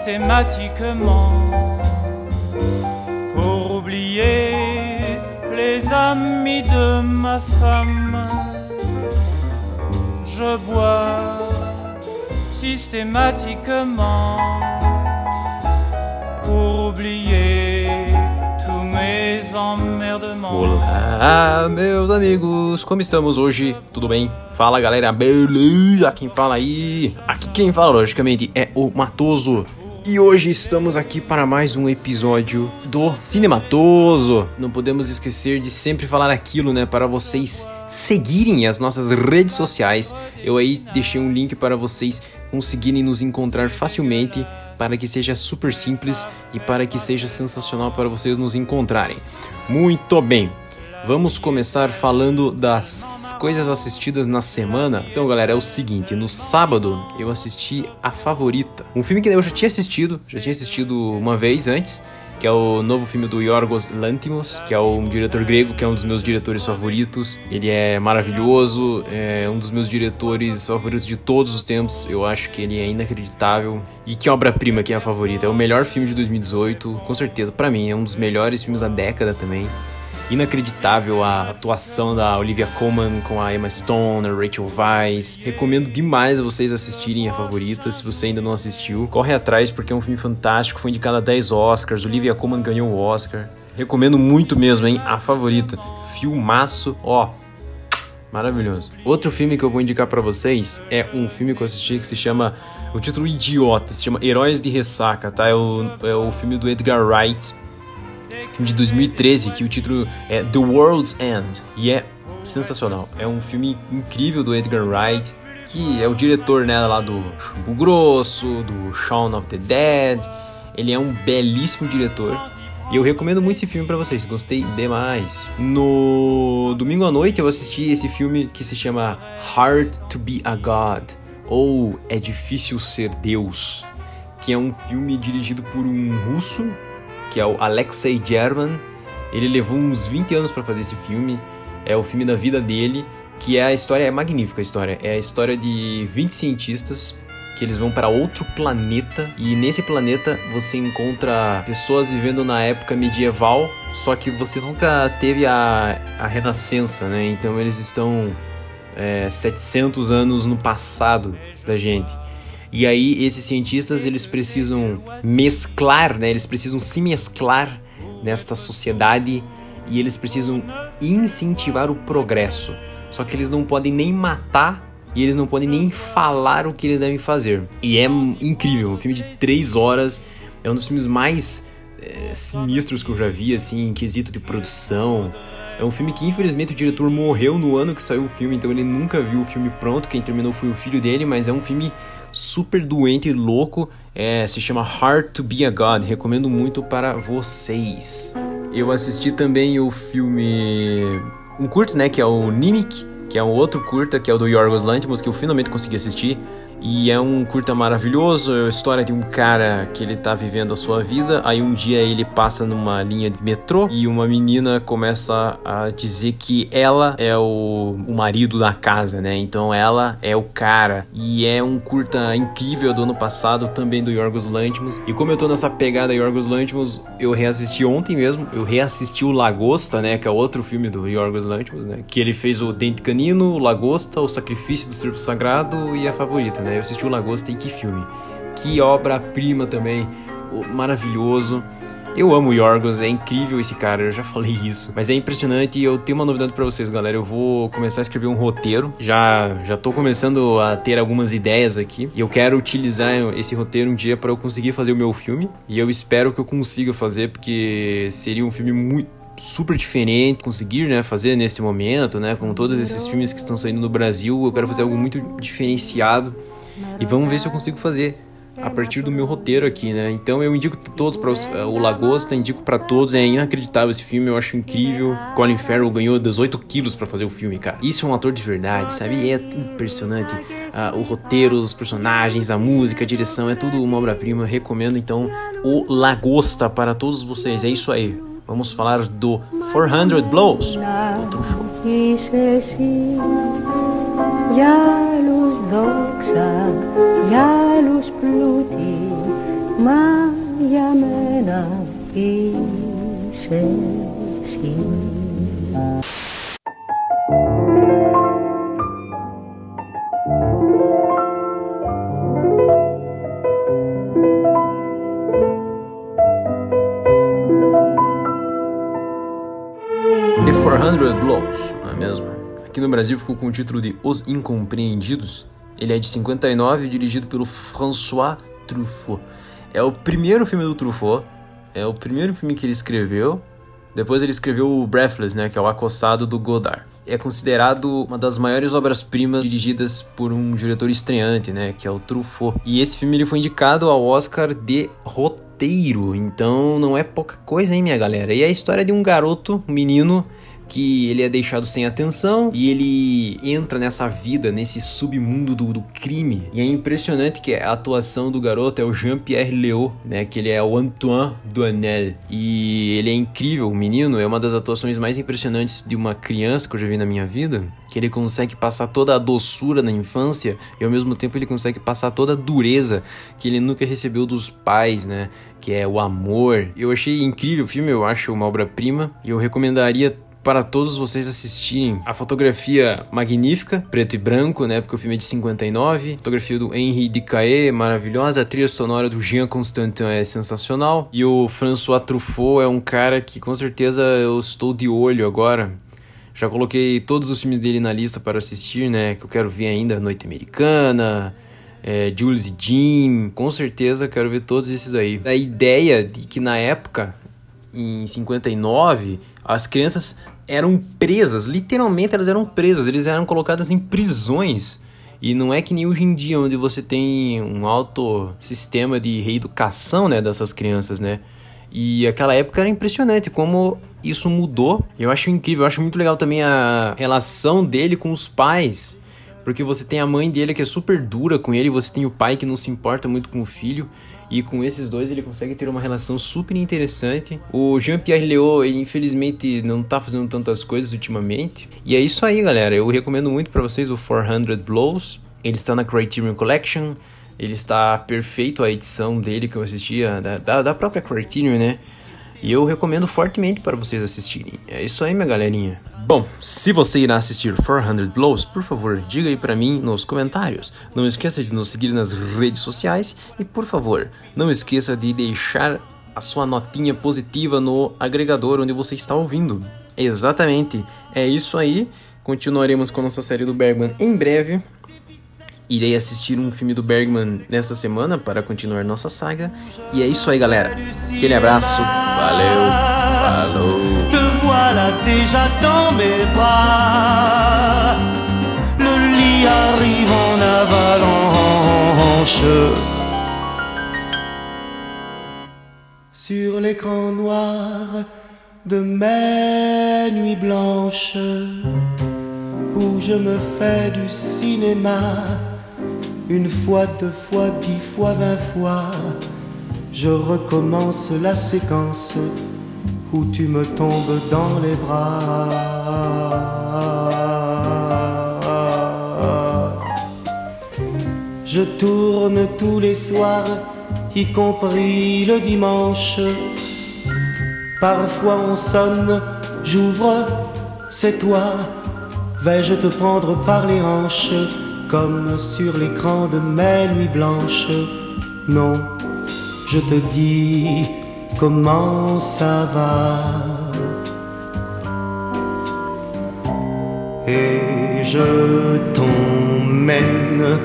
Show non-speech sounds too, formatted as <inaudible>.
systématiquement pour oublier les amis de ma femme. Je bois systématiquement pour oublier tous mes emmerdements. Olá, meus amigos, como estamos hoje? Tudo bem? Fala galera, beleza? Quem fala aí? Aqui quem fala, logicamente, é o Matoso. E hoje estamos aqui para mais um episódio do Cinematoso. Não podemos esquecer de sempre falar aquilo, né? Para vocês seguirem as nossas redes sociais. Eu aí deixei um link para vocês conseguirem nos encontrar facilmente para que seja super simples e para que seja sensacional para vocês nos encontrarem. Muito bem. Vamos começar falando das coisas assistidas na semana. Então, galera, é o seguinte: no sábado eu assisti A Favorita, um filme que eu já tinha assistido, já tinha assistido uma vez antes, que é o novo filme do Yorgos Lanthimos, que é um diretor grego, que é um dos meus diretores favoritos. Ele é maravilhoso, é um dos meus diretores favoritos de todos os tempos. Eu acho que ele é inacreditável. E que obra-prima que é a favorita. É o melhor filme de 2018, com certeza. Para mim, é um dos melhores filmes da década também inacreditável a atuação da Olivia Colman com a Emma Stone, a Rachel Weisz. Recomendo demais a vocês assistirem a favorita. Se você ainda não assistiu, corre atrás porque é um filme fantástico. Foi indicado a 10 Oscars. Olivia Colman ganhou o Oscar. Recomendo muito mesmo, hein? A favorita. Filmaço, ó. Maravilhoso. Outro filme que eu vou indicar para vocês é um filme que eu assisti que se chama. O título idiota, se chama Heróis de Ressaca, tá? É o, é o filme do Edgar Wright filme de 2013, que o título é The World's End. E é sensacional. É um filme incrível do Edgar Wright, que é o diretor né, lá do Chumbo Grosso, do Shaun of the Dead. Ele é um belíssimo diretor. E eu recomendo muito esse filme para vocês, gostei demais. No domingo à noite eu assisti esse filme que se chama Hard to Be a God, ou É Difícil Ser Deus, que é um filme dirigido por um russo que é o Alexei German. Ele levou uns 20 anos para fazer esse filme. É o filme da vida dele, que é a história é magnífica a história. É a história de 20 cientistas que eles vão para outro planeta e nesse planeta você encontra pessoas vivendo na época medieval, só que você nunca teve a, a renascença, né? Então eles estão é, 700 anos no passado da gente. E aí esses cientistas eles precisam mesclar, né? Eles precisam se mesclar nesta sociedade e eles precisam incentivar o progresso. Só que eles não podem nem matar e eles não podem nem falar o que eles devem fazer. E é incrível, um filme de três horas, é um dos filmes mais é, sinistros que eu já vi, assim, em quesito de produção. É um filme que infelizmente o diretor morreu no ano que saiu o filme, então ele nunca viu o filme pronto. Quem terminou foi o filho dele, mas é um filme super doente e louco. É, se chama Hard to Be a God. Recomendo muito para vocês. Eu assisti também o filme. Um curto, né? Que é o Nimic, que é um outro curta, que é o do Yorgos Lanthimos, que eu finalmente consegui assistir. E é um curta maravilhoso, é a história de um cara que ele tá vivendo a sua vida, aí um dia ele passa numa linha de metrô e uma menina começa a dizer que ela é o, o marido da casa, né? Então ela é o cara. E é um curta incrível do ano passado, também do Yorgos Lanthimos. E como eu tô nessa pegada Yorgos Lanthimos, eu reassisti ontem mesmo, eu reassisti o Lagosta, né? Que é outro filme do Yorgos Lanthimos, né? Que ele fez o Dente Canino, o Lagosta, o Sacrifício do Servo Sagrado e a favorita, né? Né? Eu assisti o Lagosta e que filme. Que obra-prima também, maravilhoso. Eu amo o Yorgos, é incrível esse cara, eu já <laughs> falei isso. Mas é impressionante e eu tenho uma novidade para vocês, galera. Eu vou começar a escrever um roteiro. Já já tô começando a ter algumas ideias aqui. E eu quero utilizar esse roteiro um dia para eu conseguir fazer o meu filme. E eu espero que eu consiga fazer, porque seria um filme muito super diferente conseguir né, fazer nesse momento, né, com todos esses filmes que estão saindo no Brasil, eu quero fazer algo muito diferenciado e vamos ver se eu consigo fazer a partir do meu roteiro aqui, né? Então eu indico todos para eh, o Lagosta, indico para todos. É inacreditável esse filme, eu acho incrível. Colin Farrell ganhou 18 quilos para fazer o filme, cara. Isso é um ator de verdade, sabe? E é impressionante. Uh, o roteiro, os personagens, a música, a direção, é tudo uma obra-prima. Recomendo então o Lagosta para todos vocês. É isso aí. Vamos falar do 400 Blows do Truffaut. The 400 Blows, não é mesmo? Aqui no Brasil ficou com o título de Os Incompreendidos. Ele é de 59 dirigido pelo François Truffaut. É o primeiro filme do Truffaut, é o primeiro filme que ele escreveu. Depois ele escreveu o Breathless, né, que é o Acossado do Godard. É considerado uma das maiores obras-primas dirigidas por um diretor estreante, né, que é o Truffaut. E esse filme ele foi indicado ao Oscar de roteiro, então não é pouca coisa, hein, minha galera. E é a história de um garoto, um menino que ele é deixado sem atenção e ele entra nessa vida, nesse submundo do, do crime. E é impressionante que a atuação do garoto é o Jean-Pierre Léaud, né? Que ele é o Antoine Duanel. E ele é incrível, o menino é uma das atuações mais impressionantes de uma criança que eu já vi na minha vida. Que ele consegue passar toda a doçura na infância e ao mesmo tempo ele consegue passar toda a dureza que ele nunca recebeu dos pais, né? Que é o amor. Eu achei incrível o filme, eu acho uma obra-prima e eu recomendaria para todos vocês assistirem a fotografia magnífica, preto e branco, né? Porque o filme é de 59. A fotografia do Henri Decaé, maravilhosa. A trilha sonora do Jean Constantin é sensacional. E o François Truffaut é um cara que com certeza eu estou de olho agora. Já coloquei todos os filmes dele na lista para assistir, né? Que eu quero ver ainda Noite Americana. É, Jules e Jim, com certeza quero ver todos esses aí. A ideia de que na época, em 59, as crianças eram presas, literalmente elas eram presas, eles eram colocadas em prisões. E não é que nem hoje em dia, onde você tem um alto sistema de reeducação né, dessas crianças, né? E aquela época era impressionante como isso mudou. Eu acho incrível, eu acho muito legal também a relação dele com os pais. Porque você tem a mãe dele que é super dura com ele, você tem o pai que não se importa muito com o filho. E com esses dois ele consegue ter uma relação super interessante. O Jean-Pierre Léaud, ele infelizmente não tá fazendo tantas coisas ultimamente. E é isso aí, galera. Eu recomendo muito para vocês o 400 Blows. Ele está na Criterion Collection. Ele está perfeito a edição dele que eu assistia, da, da, da própria Criterion, né? E eu recomendo fortemente para vocês assistirem. É isso aí, minha galerinha. Bom, se você irá assistir 400 Blows, por favor, diga aí para mim nos comentários. Não esqueça de nos seguir nas redes sociais e, por favor, não esqueça de deixar a sua notinha positiva no agregador onde você está ouvindo. Exatamente, é isso aí. Continuaremos com a nossa série do Bergman em breve. Irei assistir um filme do Bergman nesta semana para continuar nossa saga. E é isso aí, galera. Aquele abraço. Valeu. Falou. Déjà dans mes bras. Le lit arrive en avalanche. Sur l'écran noir de mes nuits blanches, où je me fais du cinéma, une fois, deux fois, dix fois, vingt fois, je recommence la séquence où tu me tombes dans les bras. Je tourne tous les soirs, y compris le dimanche. Parfois on sonne, j'ouvre, c'est toi. Vais-je te prendre par les hanches, comme sur l'écran de mes nuits blanches? Non, je te dis comment ça va? Et je t'emmène